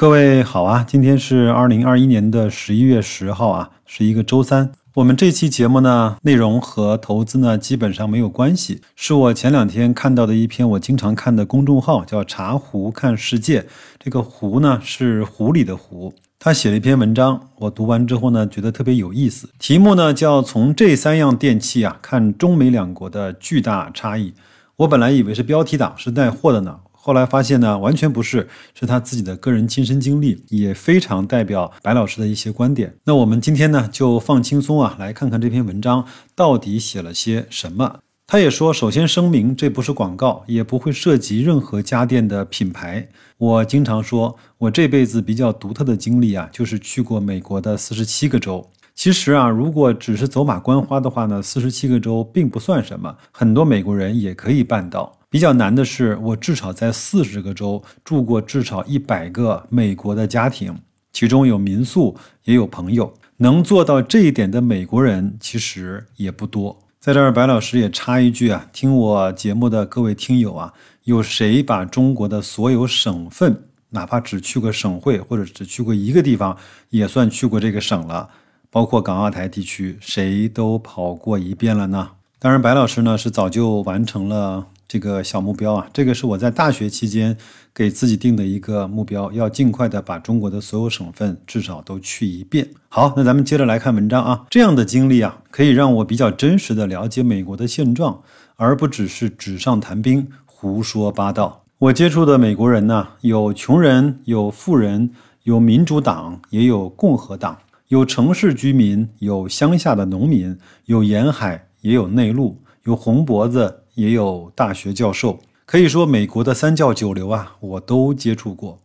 各位好啊，今天是二零二一年的十一月十号啊，是一个周三。我们这期节目呢，内容和投资呢基本上没有关系，是我前两天看到的一篇我经常看的公众号，叫茶壶看世界。这个壶呢是壶里的壶，他写了一篇文章，我读完之后呢，觉得特别有意思。题目呢叫从这三样电器啊看中美两国的巨大差异。我本来以为是标题党，是带货的呢。后来发现呢，完全不是，是他自己的个人亲身经历，也非常代表白老师的一些观点。那我们今天呢，就放轻松啊，来看看这篇文章到底写了些什么。他也说，首先声明，这不是广告，也不会涉及任何家电的品牌。我经常说，我这辈子比较独特的经历啊，就是去过美国的四十七个州。其实啊，如果只是走马观花的话呢，四十七个州并不算什么，很多美国人也可以办到。比较难的是，我至少在四十个州住过至少一百个美国的家庭，其中有民宿，也有朋友。能做到这一点的美国人其实也不多。在这儿，白老师也插一句啊，听我节目的各位听友啊，有谁把中国的所有省份，哪怕只去过省会或者只去过一个地方，也算去过这个省了？包括港澳台地区，谁都跑过一遍了呢？当然，白老师呢是早就完成了。这个小目标啊，这个是我在大学期间给自己定的一个目标，要尽快的把中国的所有省份至少都去一遍。好，那咱们接着来看文章啊。这样的经历啊，可以让我比较真实的了解美国的现状，而不只是纸上谈兵、胡说八道。我接触的美国人呢，有穷人，有富人，有民主党，也有共和党，有城市居民，有乡下的农民，有沿海，也有内陆，有红脖子。也有大学教授，可以说美国的三教九流啊，我都接触过。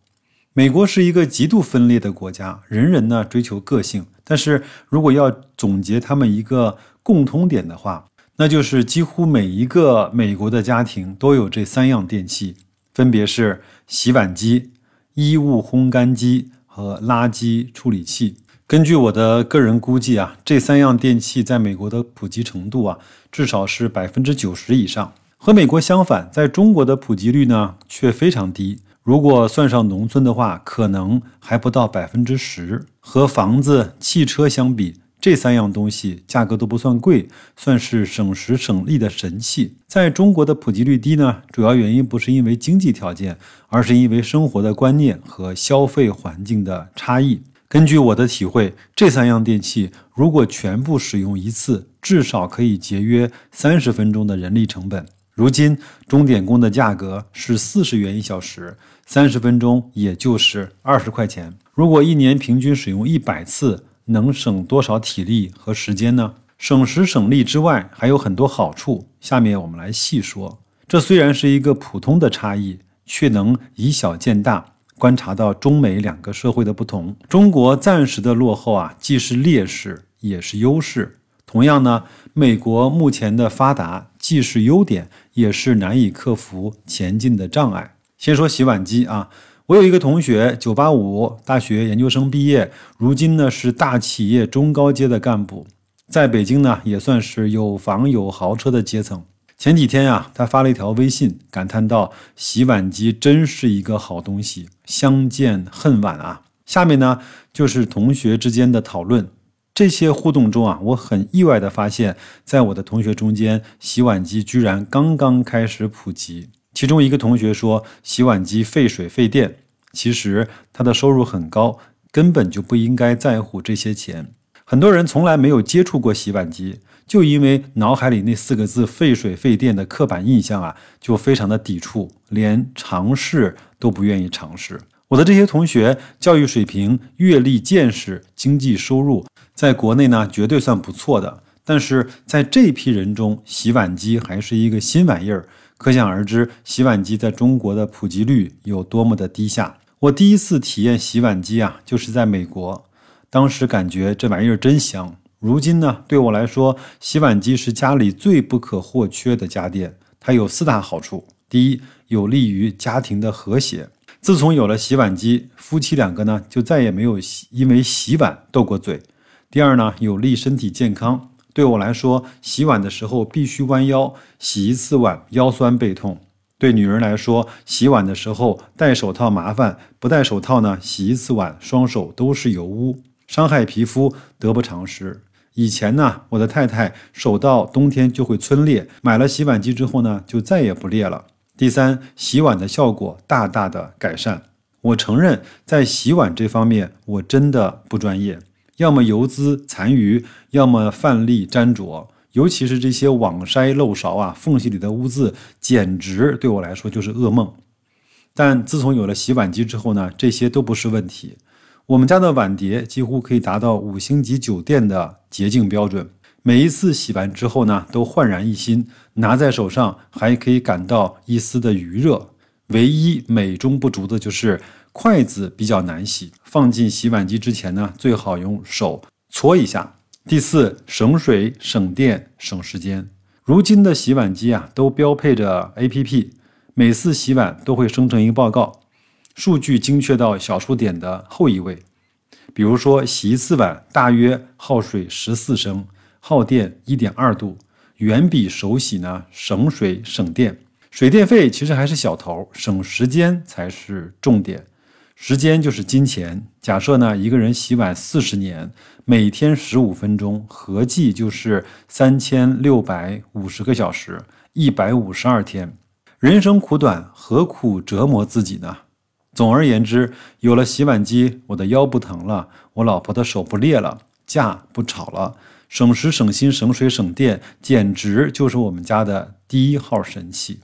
美国是一个极度分裂的国家，人人呢追求个性，但是如果要总结他们一个共通点的话，那就是几乎每一个美国的家庭都有这三样电器，分别是洗碗机、衣物烘干机和垃圾处理器。根据我的个人估计啊，这三样电器在美国的普及程度啊，至少是百分之九十以上。和美国相反，在中国的普及率呢却非常低。如果算上农村的话，可能还不到百分之十。和房子、汽车相比，这三样东西价格都不算贵，算是省时省力的神器。在中国的普及率低呢，主要原因不是因为经济条件，而是因为生活的观念和消费环境的差异。根据我的体会，这三样电器如果全部使用一次，至少可以节约三十分钟的人力成本。如今钟点工的价格是四十元一小时，三十分钟也就是二十块钱。如果一年平均使用一百次，能省多少体力和时间呢？省时省力之外，还有很多好处。下面我们来细说。这虽然是一个普通的差异，却能以小见大。观察到中美两个社会的不同，中国暂时的落后啊，既是劣势也是优势。同样呢，美国目前的发达既是优点，也是难以克服前进的障碍。先说洗碗机啊，我有一个同学，九八五大学研究生毕业，如今呢是大企业中高阶的干部，在北京呢也算是有房有豪车的阶层。前几天呀，他发了一条微信，感叹道：“洗碗机真是一个好东西，相见恨晚啊！”下面呢，就是同学之间的讨论。这些互动中啊，我很意外的发现，在我的同学中间，洗碗机居然刚刚开始普及。其中一个同学说：“洗碗机费水费电。”其实他的收入很高，根本就不应该在乎这些钱。很多人从来没有接触过洗碗机。就因为脑海里那四个字“费水费电”的刻板印象啊，就非常的抵触，连尝试都不愿意尝试。我的这些同学教育水平、阅历、见识、经济收入，在国内呢绝对算不错的，但是在这批人中，洗碗机还是一个新玩意儿，可想而知，洗碗机在中国的普及率有多么的低下。我第一次体验洗碗机啊，就是在美国，当时感觉这玩意儿真香。如今呢，对我来说，洗碗机是家里最不可或缺的家电。它有四大好处：第一，有利于家庭的和谐。自从有了洗碗机，夫妻两个呢就再也没有因为洗碗斗过嘴。第二呢，有利身体健康。对我来说，洗碗的时候必须弯腰，洗一次碗腰酸背痛。对女人来说，洗碗的时候戴手套麻烦，不戴手套呢，洗一次碗双手都是油污，伤害皮肤，得不偿失。以前呢，我的太太手到冬天就会皴裂，买了洗碗机之后呢，就再也不裂了。第三，洗碗的效果大大的改善。我承认，在洗碗这方面我真的不专业，要么油渍残余，要么饭粒粘着，尤其是这些网筛漏勺啊，缝隙里的污渍，简直对我来说就是噩梦。但自从有了洗碗机之后呢，这些都不是问题。我们家的碗碟几乎可以达到五星级酒店的洁净标准，每一次洗完之后呢，都焕然一新，拿在手上还可以感到一丝的余热。唯一美中不足的就是筷子比较难洗，放进洗碗机之前呢，最好用手搓一下。第四，省水、省电、省时间。如今的洗碗机啊，都标配着 APP，每次洗碗都会生成一个报告。数据精确到小数点的后一位，比如说洗一次碗大约耗水十四升，耗电一点二度，远比手洗呢省水省电。水电费其实还是小头，省时间才是重点。时间就是金钱。假设呢一个人洗碗四十年，每天十五分钟，合计就是三千六百五十个小时，一百五十二天。人生苦短，何苦折磨自己呢？总而言之，有了洗碗机，我的腰不疼了，我老婆的手不裂了，架不吵了，省时省心省水省电，简直就是我们家的第一号神器。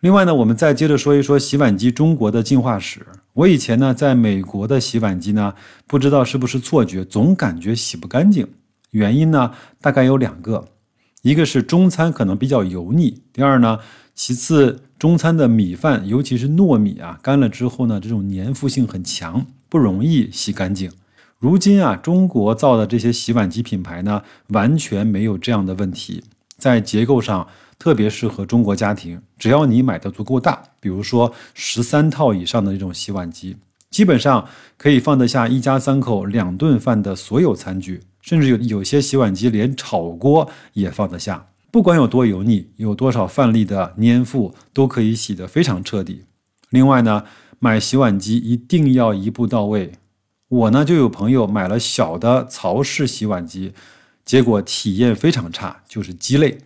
另外呢，我们再接着说一说洗碗机中国的进化史。我以前呢，在美国的洗碗机呢，不知道是不是错觉，总感觉洗不干净。原因呢，大概有两个，一个是中餐可能比较油腻，第二呢，其次。中餐的米饭，尤其是糯米啊，干了之后呢，这种粘附性很强，不容易洗干净。如今啊，中国造的这些洗碗机品牌呢，完全没有这样的问题，在结构上特别适合中国家庭。只要你买的足够大，比如说十三套以上的这种洗碗机，基本上可以放得下一家三口两顿饭的所有餐具，甚至有有些洗碗机连炒锅也放得下。不管有多油腻，有多少饭粒的粘附，都可以洗得非常彻底。另外呢，买洗碗机一定要一步到位。我呢就有朋友买了小的曹氏洗碗机，结果体验非常差，就是鸡肋。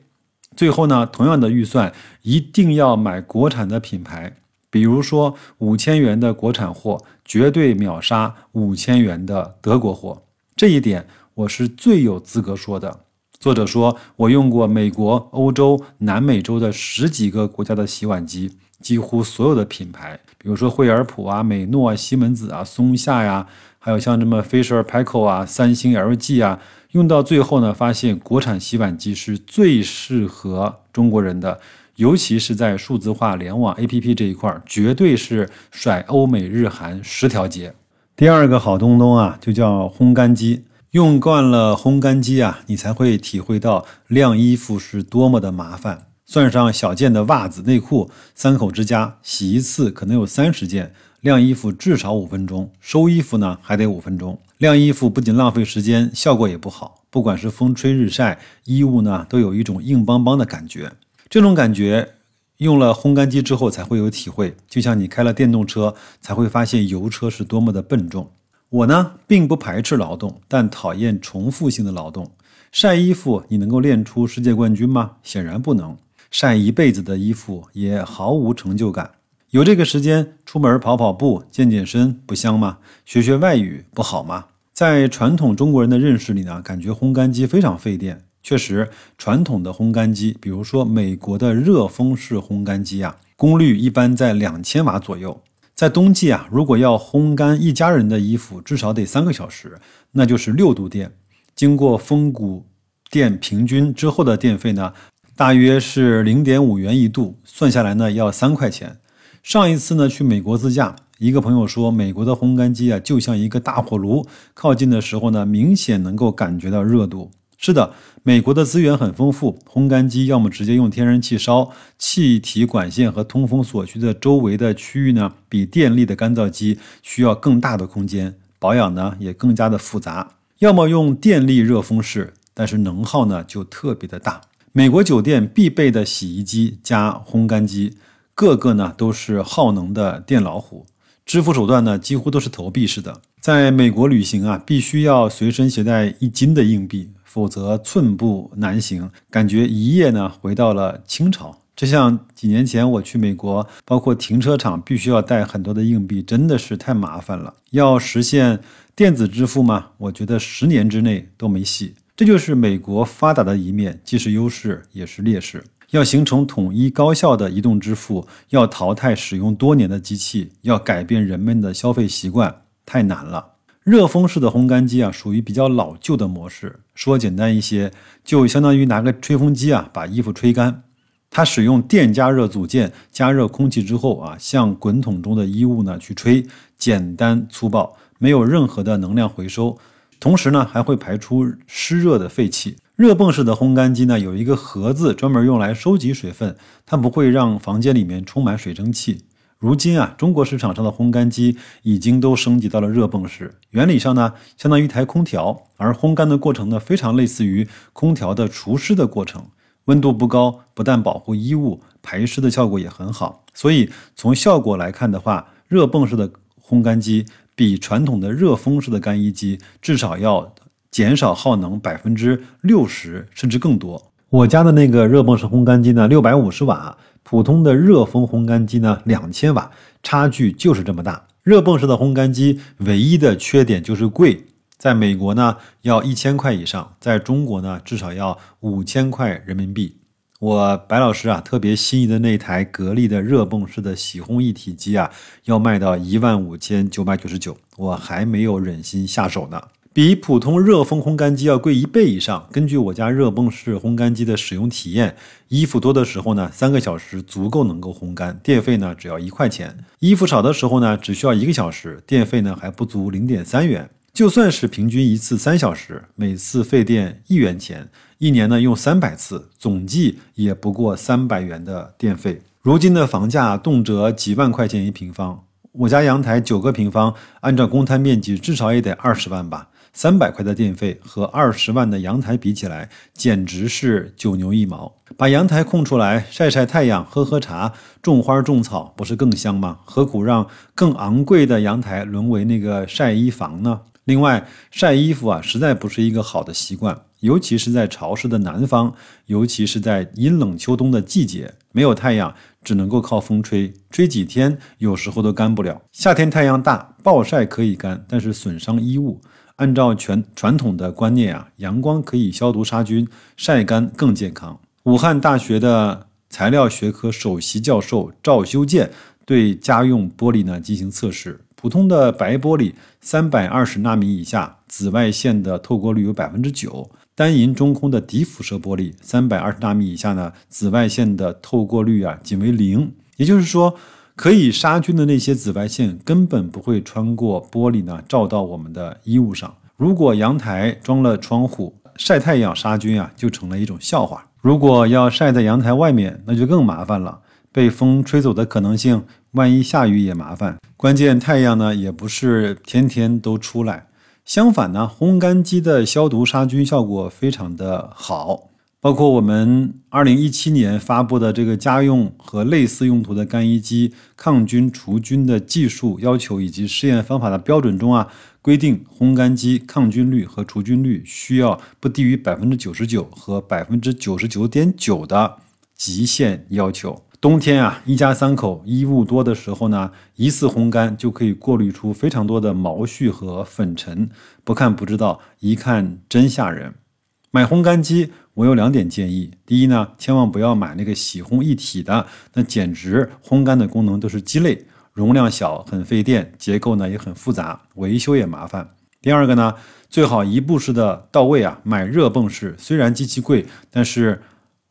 最后呢，同样的预算，一定要买国产的品牌，比如说五千元的国产货，绝对秒杀五千元的德国货。这一点我是最有资格说的。作者说：“我用过美国、欧洲、南美洲的十几个国家的洗碗机，几乎所有的品牌，比如说惠而浦啊、美诺啊、西门子啊、松下呀，还有像什么 Fisher Paykel 啊、三星、LG 啊，用到最后呢，发现国产洗碗机是最适合中国人的，尤其是在数字化、联网、APP 这一块，绝对是甩欧美日韩十条街。第二个好东东啊，就叫烘干机。”用惯了烘干机啊，你才会体会到晾衣服是多么的麻烦。算上小件的袜子、内裤，三口之家洗一次可能有三十件，晾衣服至少五分钟，收衣服呢还得五分钟。晾衣服不仅浪费时间，效果也不好。不管是风吹日晒，衣物呢都有一种硬邦邦的感觉。这种感觉用了烘干机之后才会有体会，就像你开了电动车才会发现油车是多么的笨重。我呢，并不排斥劳动，但讨厌重复性的劳动。晒衣服，你能够练出世界冠军吗？显然不能。晒一辈子的衣服也毫无成就感。有这个时间，出门跑跑步、健健身，不香吗？学学外语，不好吗？在传统中国人的认识里呢，感觉烘干机非常费电。确实，传统的烘干机，比如说美国的热风式烘干机啊，功率一般在两千瓦左右。在冬季啊，如果要烘干一家人的衣服，至少得三个小时，那就是六度电。经过风谷电平均之后的电费呢，大约是零点五元一度，算下来呢要三块钱。上一次呢去美国自驾，一个朋友说，美国的烘干机啊就像一个大火炉，靠近的时候呢，明显能够感觉到热度。是的，美国的资源很丰富，烘干机要么直接用天然气烧，气体管线和通风所需的周围的区域呢，比电力的干燥机需要更大的空间，保养呢也更加的复杂；要么用电力热风式，但是能耗呢就特别的大。美国酒店必备的洗衣机加烘干机，个个呢都是耗能的电老虎。支付手段呢几乎都是投币式的。在美国旅行啊，必须要随身携带一斤的硬币，否则寸步难行。感觉一夜呢回到了清朝。这像几年前我去美国，包括停车场必须要带很多的硬币，真的是太麻烦了。要实现电子支付吗？我觉得十年之内都没戏。这就是美国发达的一面，既是优势也是劣势。要形成统一高效的移动支付，要淘汰使用多年的机器，要改变人们的消费习惯，太难了。热风式的烘干机啊，属于比较老旧的模式。说简单一些，就相当于拿个吹风机啊，把衣服吹干。它使用电加热组件加热空气之后啊，向滚筒中的衣物呢去吹，简单粗暴，没有任何的能量回收，同时呢还会排出湿热的废气。热泵式的烘干机呢有一个盒子专门用来收集水分，它不会让房间里面充满水蒸气。如今啊，中国市场上的烘干机已经都升级到了热泵式，原理上呢相当于一台空调，而烘干的过程呢非常类似于空调的除湿的过程。温度不高，不但保护衣物，排湿的效果也很好。所以从效果来看的话，热泵式的烘干机比传统的热风式的干衣机至少要减少耗能百分之六十，甚至更多。我家的那个热泵式烘干机呢，六百五十瓦，普通的热风烘干机呢，两千瓦，差距就是这么大。热泵式的烘干机唯一的缺点就是贵。在美国呢，要一千块以上；在中国呢，至少要五千块人民币。我白老师啊，特别心仪的那台格力的热泵式的洗烘一体机啊，要卖到一万五千九百九十九，我还没有忍心下手呢。比普通热风烘干机要贵一倍以上。根据我家热泵式烘干机的使用体验，衣服多的时候呢，三个小时足够能够烘干，电费呢只要一块钱；衣服少的时候呢，只需要一个小时，电费呢还不足零点三元。就算是平均一次三小时，每次费电一元钱，一年呢用三百次，总计也不过三百元的电费。如今的房价动辄几万块钱一平方，我家阳台九个平方，按照公摊面积至少也得二十万吧。三百块的电费和二十万的阳台比起来，简直是九牛一毛。把阳台空出来晒晒太阳、喝喝茶、种花种草，不是更香吗？何苦让更昂贵的阳台沦为那个晒衣房呢？另外，晒衣服啊，实在不是一个好的习惯，尤其是在潮湿的南方，尤其是在阴冷秋冬的季节，没有太阳，只能够靠风吹，吹几天，有时候都干不了。夏天太阳大，暴晒可以干，但是损伤衣物。按照全传统的观念啊，阳光可以消毒杀菌，晒干更健康。武汉大学的材料学科首席教授赵修建对家用玻璃呢进行测试。普通的白玻璃三百二十纳米以下，紫外线的透过率有百分之九；单银中空的低辐射玻璃三百二十纳米以下呢，紫外线的透过率啊仅为零。也就是说，可以杀菌的那些紫外线根本不会穿过玻璃呢，照到我们的衣物上。如果阳台装了窗户，晒太阳杀菌啊，就成了一种笑话。如果要晒在阳台外面，那就更麻烦了。被风吹走的可能性，万一下雨也麻烦。关键太阳呢，也不是天天都出来。相反呢，烘干机的消毒杀菌效果非常的好。包括我们二零一七年发布的这个家用和类似用途的干衣机抗菌除菌的技术要求以及试验方法的标准中啊，规定烘干机抗菌率和除菌率需要不低于百分之九十九和百分之九十九点九的极限要求。冬天啊，一家三口衣物多的时候呢，一次烘干就可以过滤出非常多的毛絮和粉尘，不看不知道，一看真吓人。买烘干机，我有两点建议：第一呢，千万不要买那个洗烘一体的，那简直烘干的功能都是鸡肋，容量小，很费电，结构呢也很复杂，维修也麻烦。第二个呢，最好一步式的到位啊，买热泵式，虽然机器贵，但是。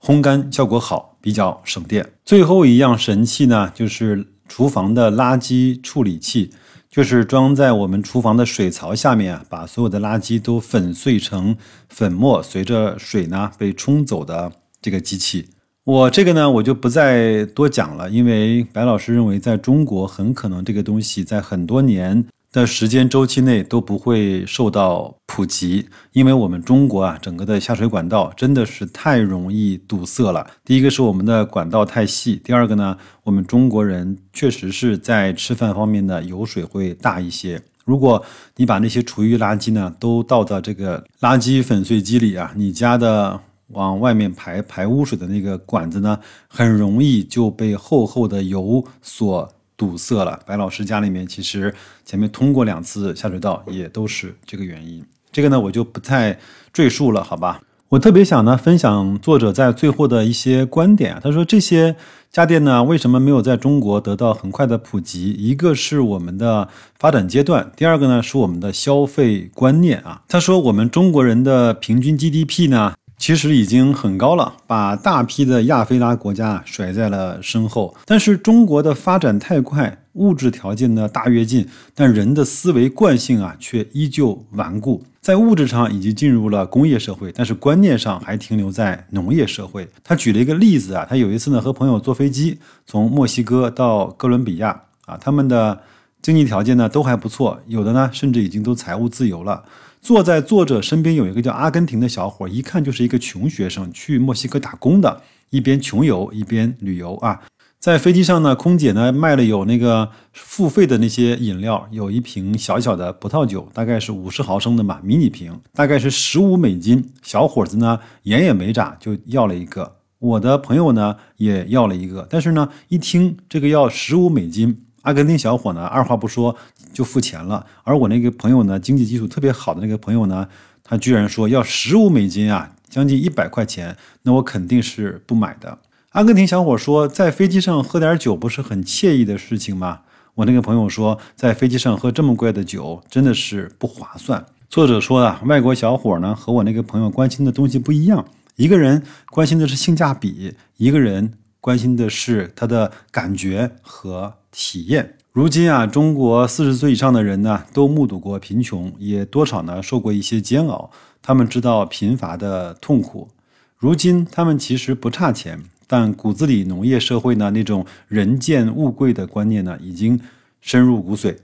烘干效果好，比较省电。最后一样神器呢，就是厨房的垃圾处理器，就是装在我们厨房的水槽下面，把所有的垃圾都粉碎成粉末，随着水呢被冲走的这个机器。我这个呢，我就不再多讲了，因为白老师认为，在中国很可能这个东西在很多年的时间周期内都不会受到普及，因为我们中国啊，整个的下水管道真的是太容易堵塞了。第一个是我们的管道太细，第二个呢，我们中国人确实是在吃饭方面呢油水会大一些。如果你把那些厨余垃圾呢都倒到这个垃圾粉碎机里啊，你家的往外面排排污水的那个管子呢，很容易就被厚厚的油所。堵塞了，白老师家里面其实前面通过两次下水道，也都是这个原因。这个呢，我就不太赘述了，好吧？我特别想呢分享作者在最后的一些观点啊。他说这些家电呢，为什么没有在中国得到很快的普及？一个是我们的发展阶段，第二个呢是我们的消费观念啊。他说我们中国人的平均 GDP 呢。其实已经很高了，把大批的亚非拉国家甩在了身后。但是中国的发展太快，物质条件呢大跃进，但人的思维惯性啊却依旧顽固。在物质上已经进入了工业社会，但是观念上还停留在农业社会。他举了一个例子啊，他有一次呢和朋友坐飞机从墨西哥到哥伦比亚啊，他们的经济条件呢都还不错，有的呢甚至已经都财务自由了。坐在作者身边有一个叫阿根廷的小伙，一看就是一个穷学生，去墨西哥打工的，一边穷游一边旅游啊。在飞机上呢，空姐呢卖了有那个付费的那些饮料，有一瓶小小的葡萄酒，大概是五十毫升的嘛，迷你瓶，大概是十五美金。小伙子呢眼也没眨就要了一个，我的朋友呢也要了一个，但是呢一听这个要十五美金。阿根廷小伙呢，二话不说就付钱了。而我那个朋友呢，经济基础特别好的那个朋友呢，他居然说要十五美金啊，将近一百块钱，那我肯定是不买的。阿根廷小伙说，在飞机上喝点酒不是很惬意的事情吗？我那个朋友说，在飞机上喝这么贵的酒真的是不划算。作者说啊，外国小伙呢和我那个朋友关心的东西不一样，一个人关心的是性价比，一个人关心的是他的感觉和。体验。如今啊，中国四十岁以上的人呢，都目睹过贫穷，也多少呢受过一些煎熬。他们知道贫乏的痛苦。如今他们其实不差钱，但骨子里农业社会呢那种人贱物贵的观念呢，已经深入骨髓。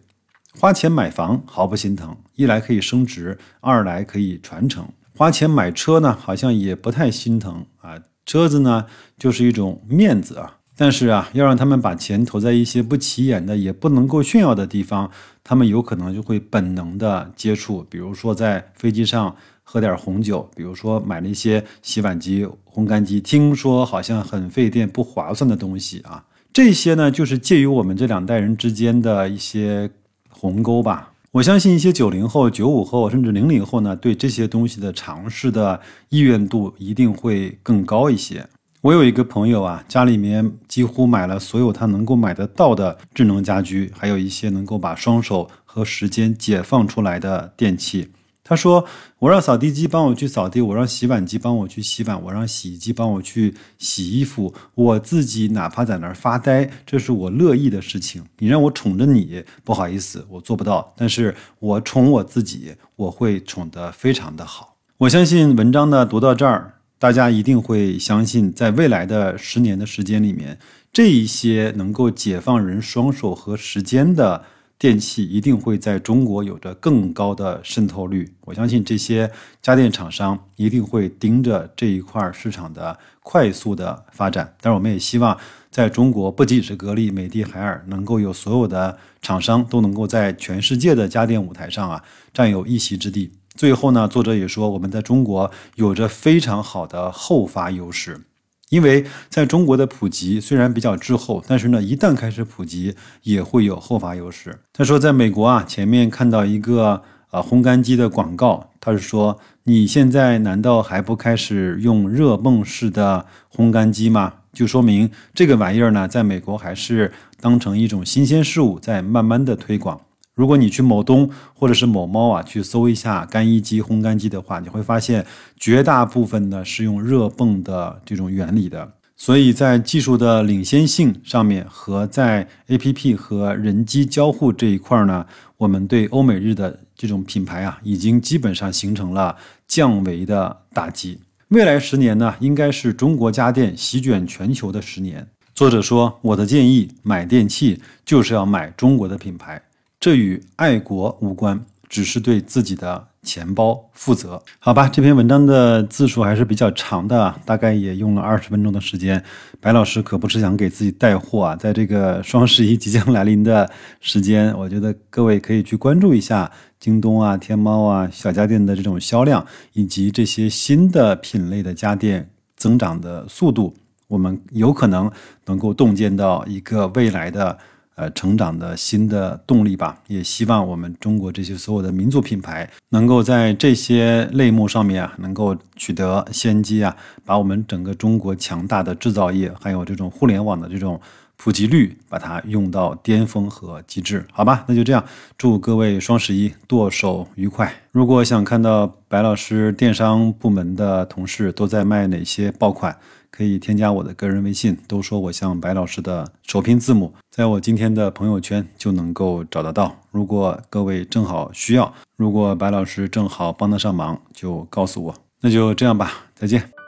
花钱买房毫不心疼，一来可以升值，二来可以传承。花钱买车呢，好像也不太心疼啊。车子呢，就是一种面子啊。但是啊，要让他们把钱投在一些不起眼的、也不能够炫耀的地方，他们有可能就会本能的接触。比如说在飞机上喝点红酒，比如说买了一些洗碗机、烘干机，听说好像很费电、不划算的东西啊。这些呢，就是介于我们这两代人之间的一些鸿沟吧。我相信一些九零后、九五后甚至零零后呢，对这些东西的尝试的意愿度一定会更高一些。我有一个朋友啊，家里面几乎买了所有他能够买得到的智能家居，还有一些能够把双手和时间解放出来的电器。他说：“我让扫地机帮我去扫地，我让洗碗机帮我去洗碗，我让洗衣机帮我去洗衣服。我自己哪怕在那儿发呆，这是我乐意的事情。你让我宠着你，不好意思，我做不到。但是我宠我自己，我会宠得非常的好。我相信文章呢，读到这儿。”大家一定会相信，在未来的十年的时间里面，这一些能够解放人双手和时间的电器，一定会在中国有着更高的渗透率。我相信这些家电厂商一定会盯着这一块市场的快速的发展。但是，我们也希望在中国，不仅是格力、美的、海尔，能够有所有的厂商都能够在全世界的家电舞台上啊，占有一席之地。最后呢，作者也说，我们在中国有着非常好的后发优势，因为在中国的普及虽然比较滞后，但是呢，一旦开始普及，也会有后发优势。他说，在美国啊，前面看到一个呃烘干机的广告，他是说，你现在难道还不开始用热泵式的烘干机吗？就说明这个玩意儿呢，在美国还是当成一种新鲜事物在慢慢的推广。如果你去某东或者是某猫啊，去搜一下干衣机、烘干机的话，你会发现绝大部分呢是用热泵的这种原理的。所以在技术的领先性上面和在 APP 和人机交互这一块呢，我们对欧美日的这种品牌啊，已经基本上形成了降维的打击。未来十年呢，应该是中国家电席卷全球的十年。作者说，我的建议，买电器就是要买中国的品牌。这与爱国无关，只是对自己的钱包负责。好吧，这篇文章的字数还是比较长的，大概也用了二十分钟的时间。白老师可不是想给自己带货啊，在这个双十一即将来临的时间，我觉得各位可以去关注一下京东啊、天猫啊、小家电的这种销量，以及这些新的品类的家电增长的速度，我们有可能能够洞见到一个未来的。呃，成长的新的动力吧，也希望我们中国这些所有的民族品牌能够在这些类目上面啊，能够取得先机啊，把我们整个中国强大的制造业，还有这种互联网的这种普及率，把它用到巅峰和极致，好吧？那就这样，祝各位双十一剁手愉快。如果想看到白老师电商部门的同事都在卖哪些爆款？可以添加我的个人微信，都说我像白老师的首拼字母，在我今天的朋友圈就能够找得到。如果各位正好需要，如果白老师正好帮得上忙，就告诉我。那就这样吧，再见。